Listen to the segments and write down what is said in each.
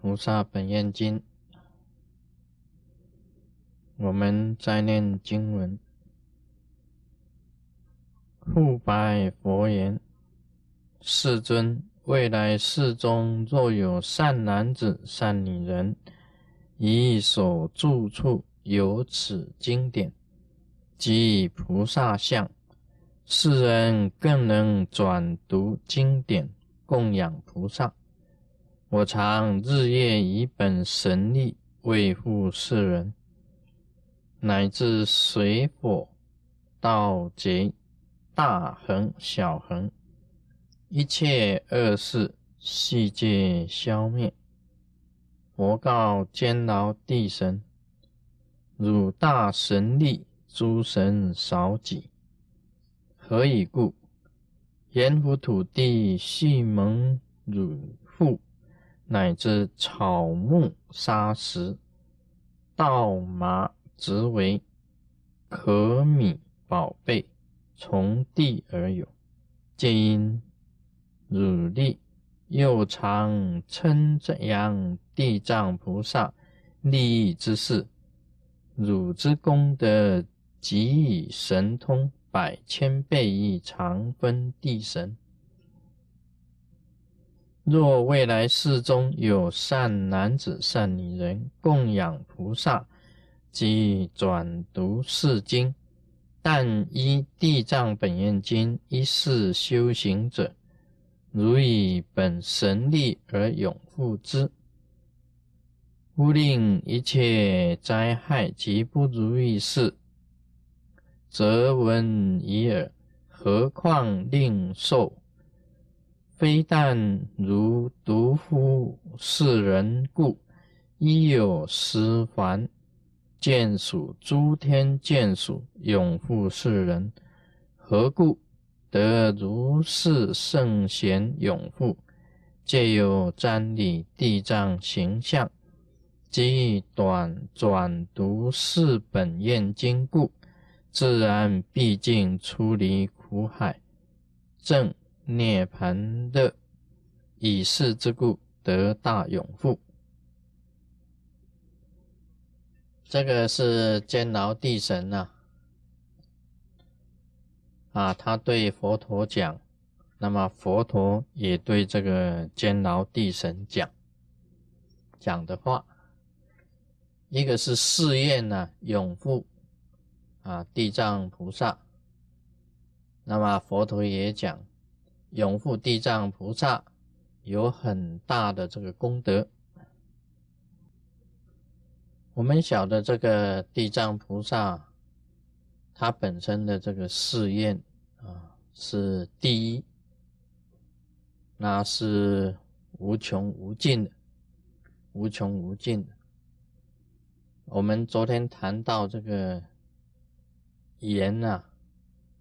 菩萨本愿经》，我们在念经文。复白佛言：“世尊，未来世中，若有善男子、善女人，以所住处有此经典，即菩萨像，世人更能转读经典，供养菩萨。我常日夜以本神力维护世人，乃至水火、盗贼、大横、小横，一切恶事悉皆消灭。佛告监牢地神：汝大神力，诸神少己。何以故？阎浮土地系蒙汝父，乃至草木沙石、稻麻植为可米宝贝，从地而有，皆因汝力。又常称扬地藏菩萨利益之事，汝之功德，即以神通百千倍亿常分地神。若未来世中有善男子、善女人供养菩萨，即转读是经，但依地藏本愿经一世修行者。如以本神力而永护之，勿令一切灾害及不如意事，则闻已耳。何况令受？非但如独夫世人故，亦有十凡见属诸天见属，永护世人。何故？得如是圣贤永护，借有瞻礼地藏形象，即短转读四本愿经故，自然毕竟出离苦海，正涅盘乐，以世之故得大永护。这个是监牢地神呐。啊，他对佛陀讲，那么佛陀也对这个监牢地神讲讲的话，一个是誓愿呢，永护啊地藏菩萨。那么佛陀也讲，永护地藏菩萨有很大的这个功德。我们晓得这个地藏菩萨，他本身的这个誓愿。啊，是第一，那是无穷无尽的，无穷无尽的。我们昨天谈到这个言呐，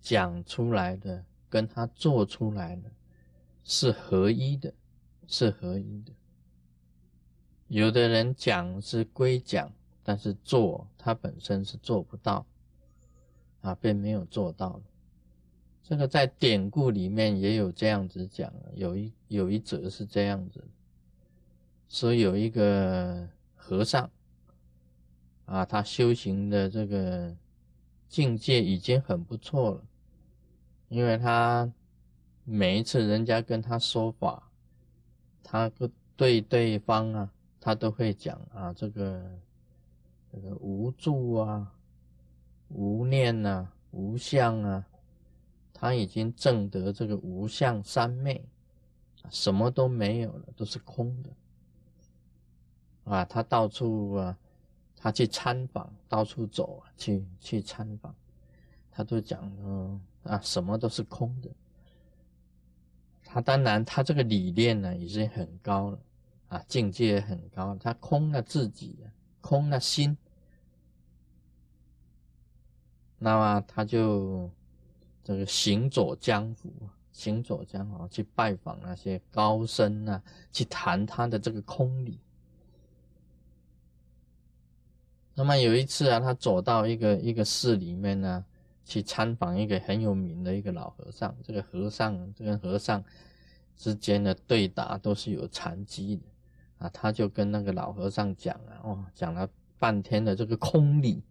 讲出来的跟他做出来的是合一的，是合一的。有的人讲是归讲，但是做他本身是做不到，啊，并没有做到了。这个在典故里面也有这样子讲，有一有一则是这样子，说有一个和尚啊，他修行的这个境界已经很不错了，因为他每一次人家跟他说法，他对对方啊，他都会讲啊，这个这个无助啊，无念啊，无相啊。他已经证得这个无相三昧，什么都没有了，都是空的。啊，他到处啊，他去参访，到处走啊，去去参访，他都讲说啊，什么都是空的。他当然，他这个理念呢，已经很高了啊，境界很高。他空了自己，空了心，那么他就。这个行走江湖，行走江湖去拜访那些高僧啊，去谈他的这个空理。那么有一次啊，他走到一个一个寺里面呢，去参访一个很有名的一个老和尚。这个和尚，这个和尚之间的对答都是有禅机的啊，他就跟那个老和尚讲啊，哦，讲了半天的这个空理，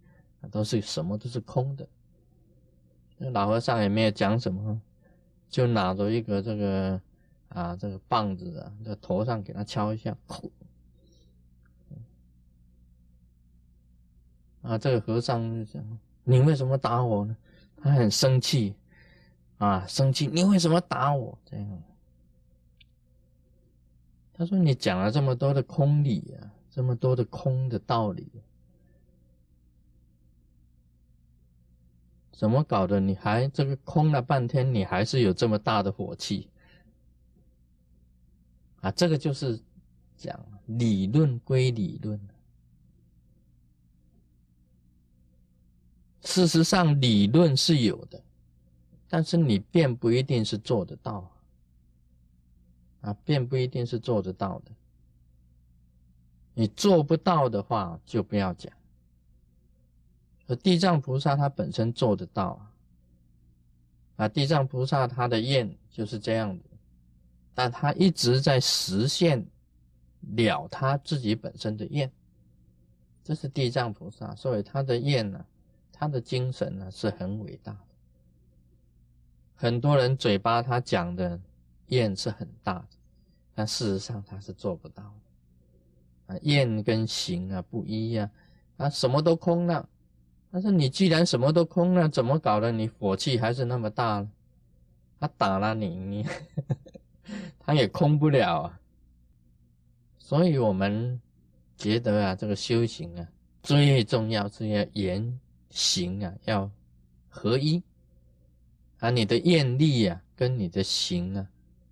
都是什么都是空的。那老和尚也没有讲什么，就拿着一个这个啊这个棒子啊，在头上给他敲一下，啊，这个和尚就讲：“你为什么打我呢？”他很生气，啊，生气！你为什么打我？这样，他说：“你讲了这么多的空理啊，这么多的空的道理，怎么搞的？你还这个空了半天，你还是有这么大的火气啊？这个就是讲理论归理论。”事实上，理论是有的，但是你并不一定是做得到啊，并不一定是做得到的。你做不到的话，就不要讲。而地藏菩萨他本身做得到啊，啊，地藏菩萨他的愿就是这样的，但他一直在实现了他自己本身的愿，这是地藏菩萨，所以他的愿呢。他的精神呢是很伟大的，很多人嘴巴他讲的愿是很大的，但事实上他是做不到的啊。愿跟行啊不一样啊，什么都空了。但是你既然什么都空了，怎么搞的？你火气还是那么大呢？他打了你，你 他也空不了啊。所以我们觉得啊，这个修行啊，最重要是要严。行啊，要合一啊！你的愿力啊，跟你的行啊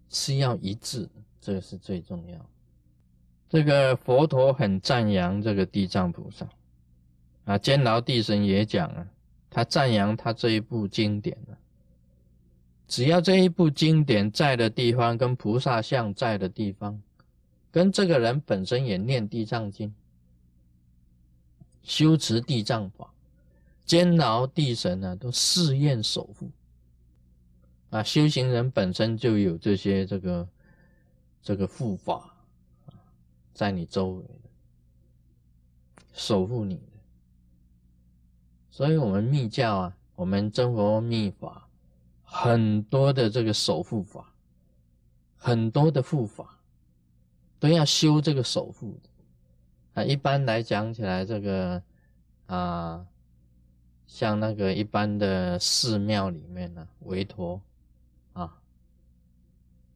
是要一致，这个是最重要。这个佛陀很赞扬这个地藏菩萨啊，监牢地神也讲啊，他赞扬他这一部经典啊，只要这一部经典在的地方，跟菩萨像在的地方，跟这个人本身也念地藏经，修持地藏法。监牢地神呢，都试验守护啊！修行人本身就有这些这个这个护法，在你周围守护你的。所以，我们密教啊，我们真佛密法很多的这个守护法，很多的护法都要修这个守护的啊。一般来讲起来，这个啊。像那个一般的寺庙里面呢，韦陀啊，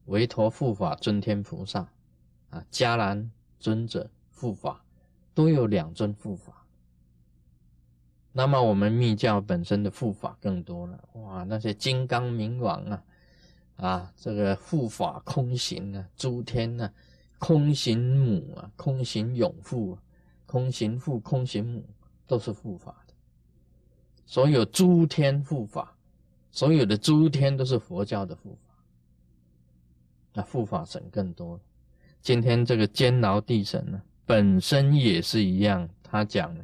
韦陀护法尊天菩萨啊，迦南尊者护法都有两尊护法。那么我们密教本身的护法更多了，哇，那些金刚明王啊，啊，这个护法空行啊，诸天啊，空行母啊，空行永护啊，空行父、空行母都是护法。所有诸天护法，所有的诸天都是佛教的护法，那护法神更多。今天这个监牢地神呢，本身也是一样，他讲，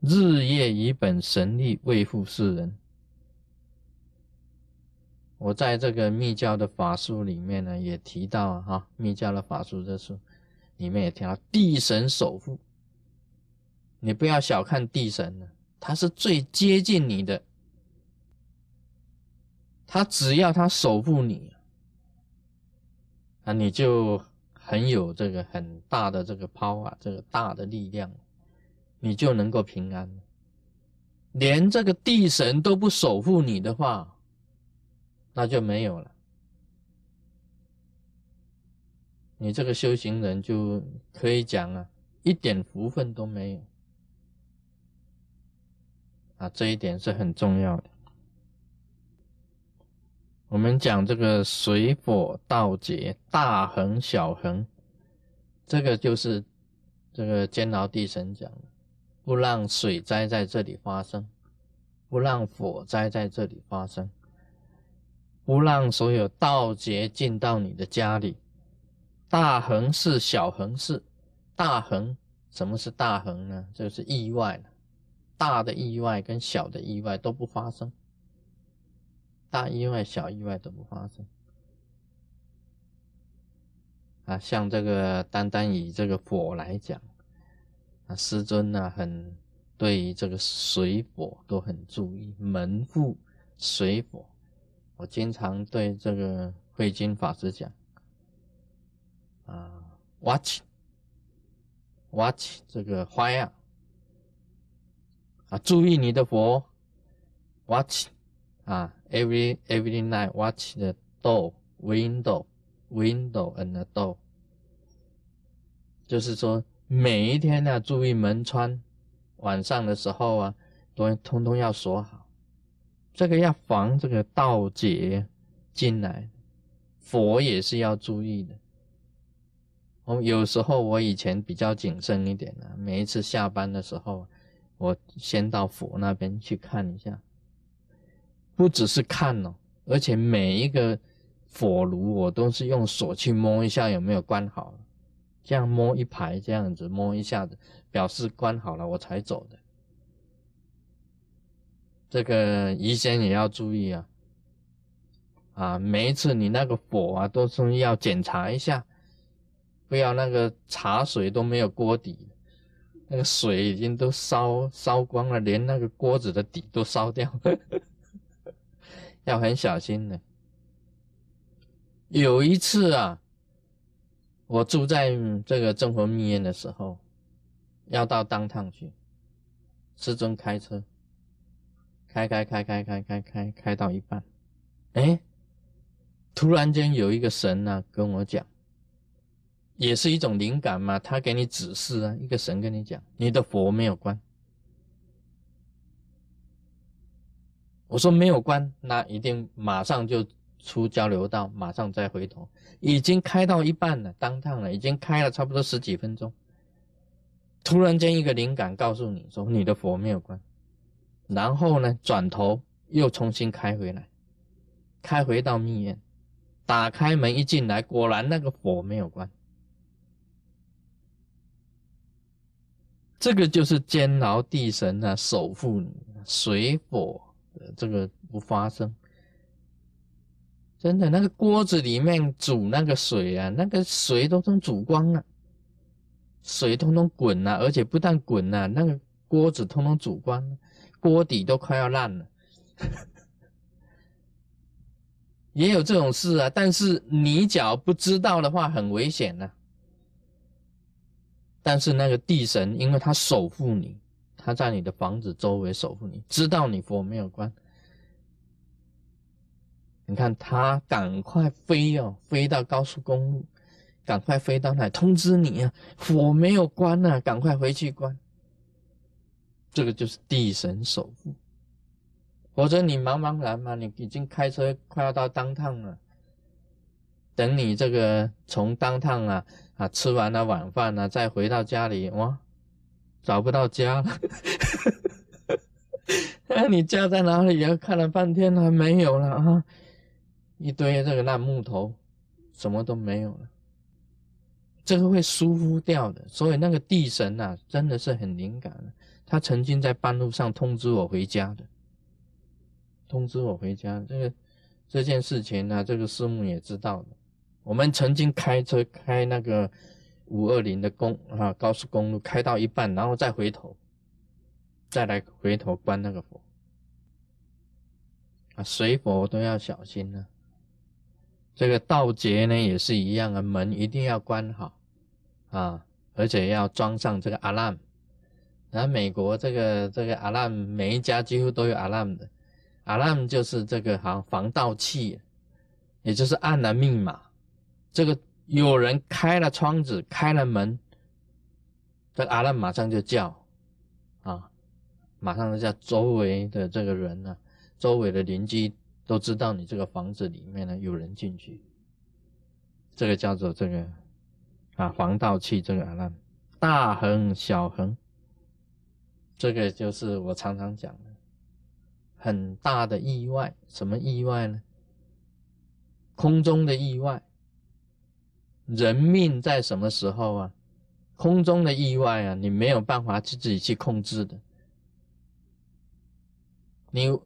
日夜以本神力为护世人。我在这个密教的法书里面呢，也提到哈，密教的法书这书里面也提到地神守护，你不要小看地神呢。他是最接近你的，他只要他守护你，啊，你就很有这个很大的这个 power，这个大的力量，你就能够平安。连这个地神都不守护你的话，那就没有了。你这个修行人就可以讲啊，一点福分都没有。啊，这一点是很重要的。我们讲这个水火道劫，大恒小恒，这个就是这个监牢地神讲的，不让水灾在这里发生，不让火灾在这里发生，不让所有盗劫进到你的家里。大恒是小恒是大恒，什么是大恒呢？就是意外了。大的意外跟小的意外都不发生，大意外、小意外都不发生。啊，像这个单单以这个火来讲，啊，师尊呢很对于这个水火都很注意，门户水火，我经常对这个慧经法师讲，啊，watch，watch 这个花样啊，注意你的佛，watch，啊，every every night watch the door window。Window and the door，就是说每一天呢，注意门窗，晚上的时候啊，都通通要锁好。这个要防这个盗劫进来，佛也是要注意的。我有时候我以前比较谨慎一点啊，每一次下班的时候，我先到佛那边去看一下，不只是看哦，而且每一个。火炉我都是用手去摸一下有没有关好，这样摸一排这样子摸一下子，表示关好了我才走的。这个医生也要注意啊，啊，每一次你那个火啊都是要检查一下，不要那个茶水都没有锅底，那个水已经都烧烧光了，连那个锅子的底都烧掉了，要很小心的。有一次啊，我住在这个正佛密院的时候，要到当趟去，师尊开车，开开开开开开开开到一半，哎，突然间有一个神呢跟我讲，也是一种灵感嘛，他给你指示啊，一个神跟你讲，你的佛没有关。我说没有关，那一定马上就。出交流道，马上再回头，已经开到一半了，当趟了，已经开了差不多十几分钟。突然间一个灵感告诉你说你的佛没有关，然后呢转头又重新开回来，开回到密院，打开门一进来，果然那个佛没有关。这个就是监牢地神啊，守护你水火这个不发生。真的，那个锅子里面煮那个水啊，那个水都通煮光了，水通通滚了，而且不但滚了，那个锅子通通煮光，锅底都快要烂了。也有这种事啊，但是你脚不知道的话，很危险的。但是那个地神，因为他守护你，他在你的房子周围守护你，知道你佛没有关。你看他赶快飞哦，飞到高速公路，赶快飞到那通知你啊，火没有关呢，赶快回去关。这个就是地神守护，否则你茫茫然嘛，你已经开车快要到当趟了，等你这个从当趟啊啊吃完了晚饭呢，再回到家里哇，找不到家了，哎，你家在哪里呀？看了半天还没有了啊。一堆这个烂木头，什么都没有了，这个会疏忽掉的。所以那个地神呐，真的是很灵感的。他曾经在半路上通知我回家的，通知我回家。这个这件事情呢，这个师母也知道的。我们曾经开车开那个五二零的公啊高速公路，开到一半，然后再回头，再来回头关那个佛啊，水佛都要小心呢。这个盗劫呢也是一样啊，门一定要关好啊，而且要装上这个 alarm。然后美国这个这个 alarm 每一家几乎都有 alarm 的，alarm 就是这个好防盗器，也就是按了密码，这个有人开了窗子开了门，这个 alarm 马上就叫啊，马上就叫周围的这个人呢，周围的邻居。都知道你这个房子里面呢有人进去，这个叫做这个啊防盗器，这个阿难大横小横，这个就是我常常讲的很大的意外，什么意外呢？空中的意外，人命在什么时候啊？空中的意外啊，你没有办法去自己去控制的，你。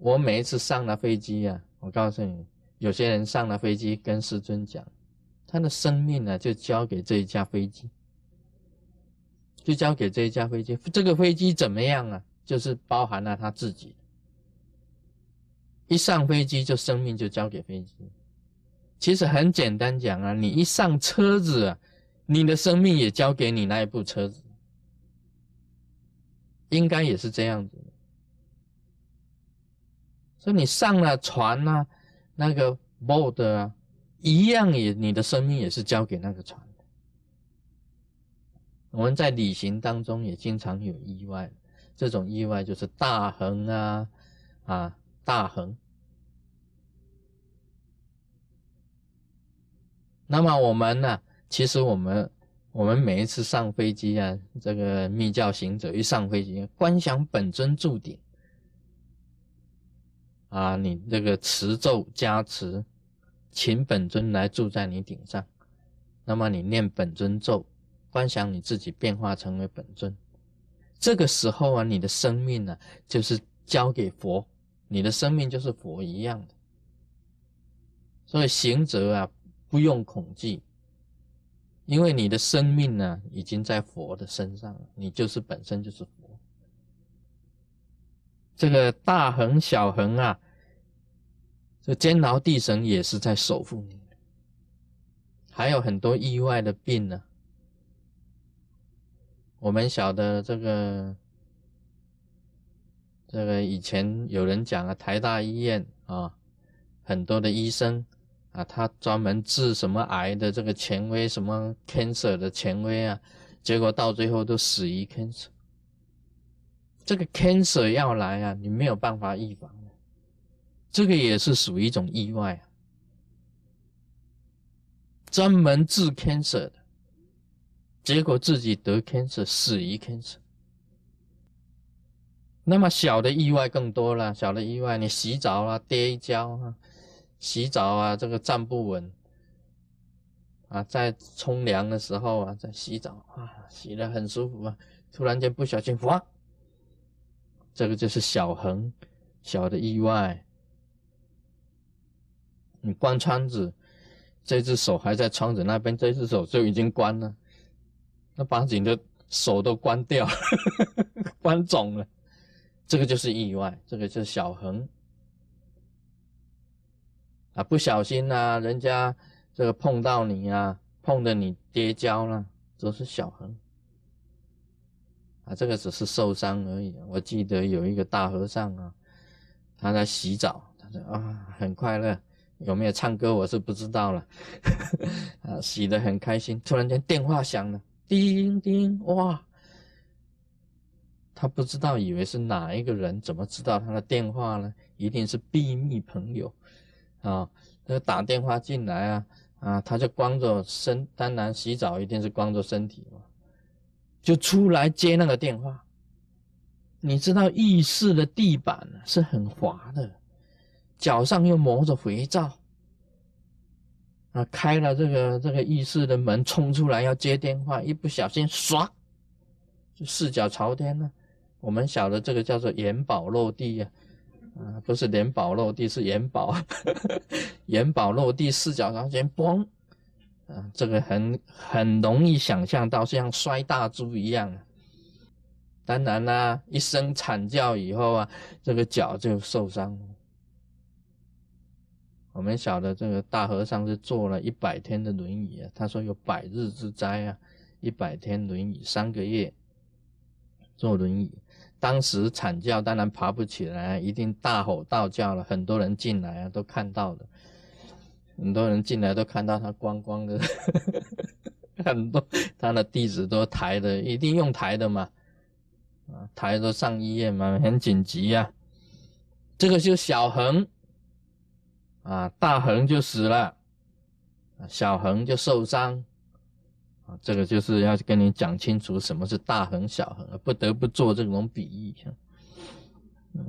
我每一次上了飞机啊，我告诉你，有些人上了飞机跟师尊讲，他的生命呢就交给这一架飞机，就交给这一架飞机。这个飞机怎么样啊？就是包含了他自己。一上飞机就生命就交给飞机。其实很简单讲啊，你一上车子，你的生命也交给你那一部车子，应该也是这样子。所以你上了船啊，那个 boat 啊，一样也你的生命也是交给那个船。我们在旅行当中也经常有意外，这种意外就是大横啊，啊大横。那么我们呢？其实我们我们每一次上飞机啊，这个密教行者一上飞机，观想本尊住顶啊，你这个持咒加持，请本尊来住在你顶上。那么你念本尊咒，观想你自己变化成为本尊。这个时候啊，你的生命呢，就是交给佛，你的生命就是佛一样的。所以行者啊。不用恐惧，因为你的生命呢，已经在佛的身上了，你就是本身就是佛。这个大恒小恒啊，这监牢地神也是在守护你。还有很多意外的病呢，我们晓得这个，这个以前有人讲啊，台大医院啊，很多的医生。啊，他专门治什么癌的这个权威，什么 cancer 的权威啊，结果到最后都死于 cancer。这个 cancer 要来啊，你没有办法预防的，这个也是属于一种意外啊。专门治 cancer 的，结果自己得 cancer，死于 cancer。那么小的意外更多了，小的意外，你洗澡啊，跌一跤啊。洗澡啊，这个站不稳啊，在冲凉的时候啊，在洗澡啊，洗的很舒服啊，突然间不小心哇，这个就是小横小的意外。你关窗子，这只手还在窗子那边，这只手就已经关了，那把你的手都关掉，关肿了，这个就是意外，这个就是小横。啊，不小心呐，人家这个碰到你啊，碰的你跌跤了，都是小痕。啊，这个只是受伤而已。我记得有一个大和尚啊，他在洗澡，他说啊，很快乐，有没有唱歌我是不知道了，啊，洗的很开心。突然间电话响了，叮叮，哇，他不知道，以为是哪一个人，怎么知道他的电话呢？一定是秘密朋友。啊，他打电话进来啊，啊，他就光着身，当然洗澡一定是光着身体嘛，就出来接那个电话。你知道浴室的地板是很滑的，脚上又磨着肥皂，啊，开了这个这个浴室的门冲出来要接电话，一不小心唰，就四脚朝天了。我们晓得这个叫做元宝落地呀。啊，啊不是元宝落地，是元宝，元宝落地，四脚朝前，嘣！啊，这个很很容易想象到，像摔大猪一样。当然啦，一声惨叫以后啊，这个脚就受伤了。我们晓得这个大和尚是坐了一百天的轮椅啊，他说有百日之灾啊，一百天轮椅，三个月坐轮椅。当时惨叫，当然爬不起来，一定大吼大叫了。很多人进来啊，都看到的。很多人进来都看到他光光的，很多他的弟子都抬的，一定用抬的嘛，啊，抬着上医院嘛，很紧急呀。这个就小恒，啊，大恒就死了，小恒就受伤。啊，这个就是要跟你讲清楚什么是大横小横，不得不做这种比喻。嗯，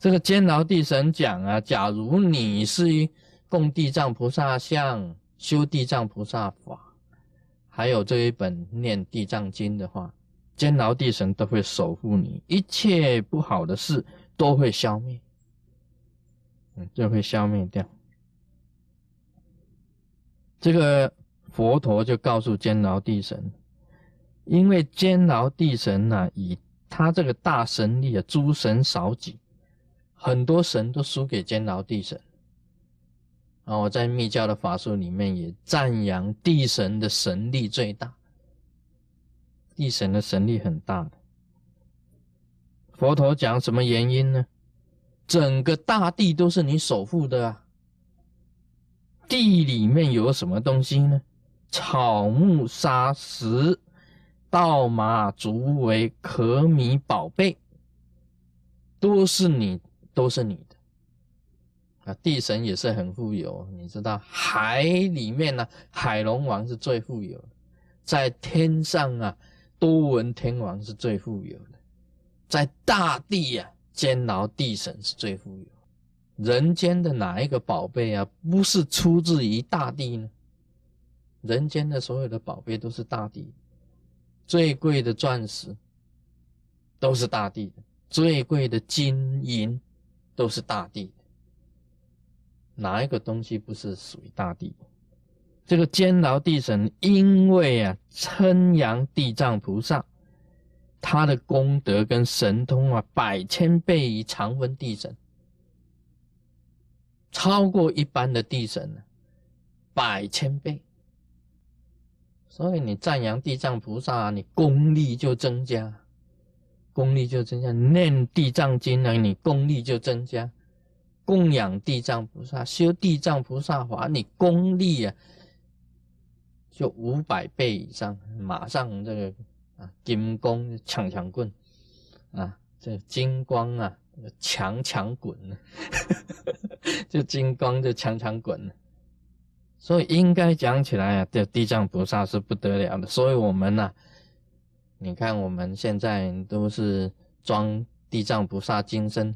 这个监牢地神讲啊，假如你是供地藏菩萨像、修地藏菩萨法，还有这一本念地藏经的话，监牢地神都会守护你，一切不好的事都会消灭，嗯，就会消灭掉。这个佛陀就告诉监牢地神，因为监牢地神呢，以他这个大神力啊，诸神少几，很多神都输给监牢地神。啊，我在密教的法术里面也赞扬地神的神力最大，地神的神力很大。佛陀讲什么原因呢？整个大地都是你守护的啊。地里面有什么东西呢？草木沙石、稻麻竹为可米宝贝，都是你，都是你的啊！地神也是很富有，你知道，海里面呢，海龙王是最富有的；在天上啊，多闻天王是最富有的；在大地呀，监牢地神是最富有。人间的哪一个宝贝啊，不是出自于大地呢？人间的所有的宝贝都是大地，最贵的钻石都是大地的，最贵的金银都是大地的。哪一个东西不是属于大地？这个监牢地神，因为啊称扬地藏菩萨，他的功德跟神通啊，百千倍于常温地神。超过一般的地神呢，百千倍。所以你赞扬地藏菩萨，你功力就增加，功力就增加。念地藏经呢，你功力就增加。供养地藏菩萨，修地藏菩萨法，你功力啊，就五百倍以上，马上这个啊，金光强强棍啊，这金光啊。强强滚呢，就金光就强强滚了，所以应该讲起来啊，这地藏菩萨是不得了的。所以我们呢，你看我们现在都是装地藏菩萨金身，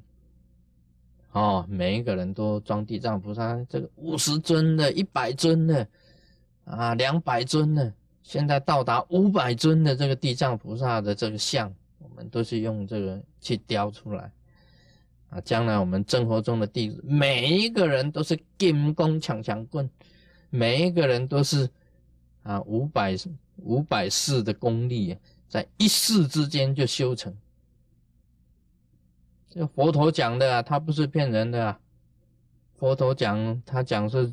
哦，每一个人都装地藏菩萨，这个五十尊的、一百尊的啊、两百尊的，现在到达五百尊的这个地藏菩萨的这个像，我们都是用这个去雕出来。啊，将来我们生活中的弟子，每一个人都是金光强强棍，每一个人都是啊五百五百世的功力，在一世之间就修成。这佛陀讲的啊，他不是骗人的啊。佛陀讲，他讲是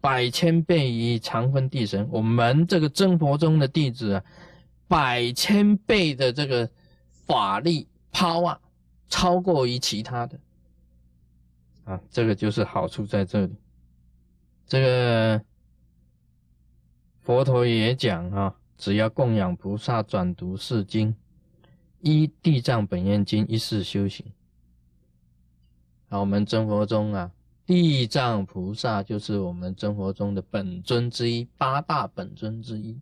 百千倍于常分地神，我们这个真佛中的弟子啊，百千倍的这个法力抛啊。超过于其他的啊，这个就是好处在这里。这个佛陀也讲啊，只要供养菩萨，转读四经，依地藏本愿经一世修行。啊，我们真佛中啊，地藏菩萨就是我们真佛中的本尊之一，八大本尊之一。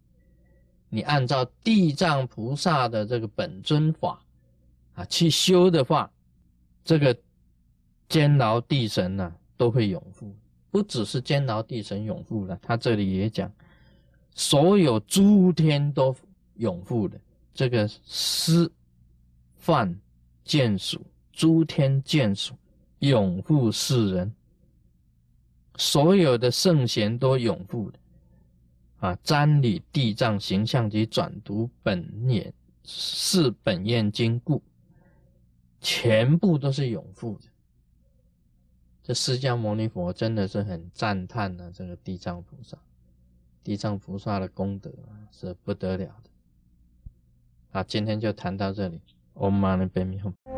你按照地藏菩萨的这个本尊法。啊，去修的话，这个监牢地神呢都会永护，不只是监牢地神永护了，他这里也讲，所有诸天都永护的，这个师范眷属，诸天眷属永护世人，所有的圣贤都永护的，啊，瞻礼地藏形象及转读本念是本愿经故。全部都是永富的，这释迦牟尼佛真的是很赞叹呢。这个地藏菩萨，地藏菩萨的功德是不得了的。好，今天就谈到这里。Om Mani Padme Hum。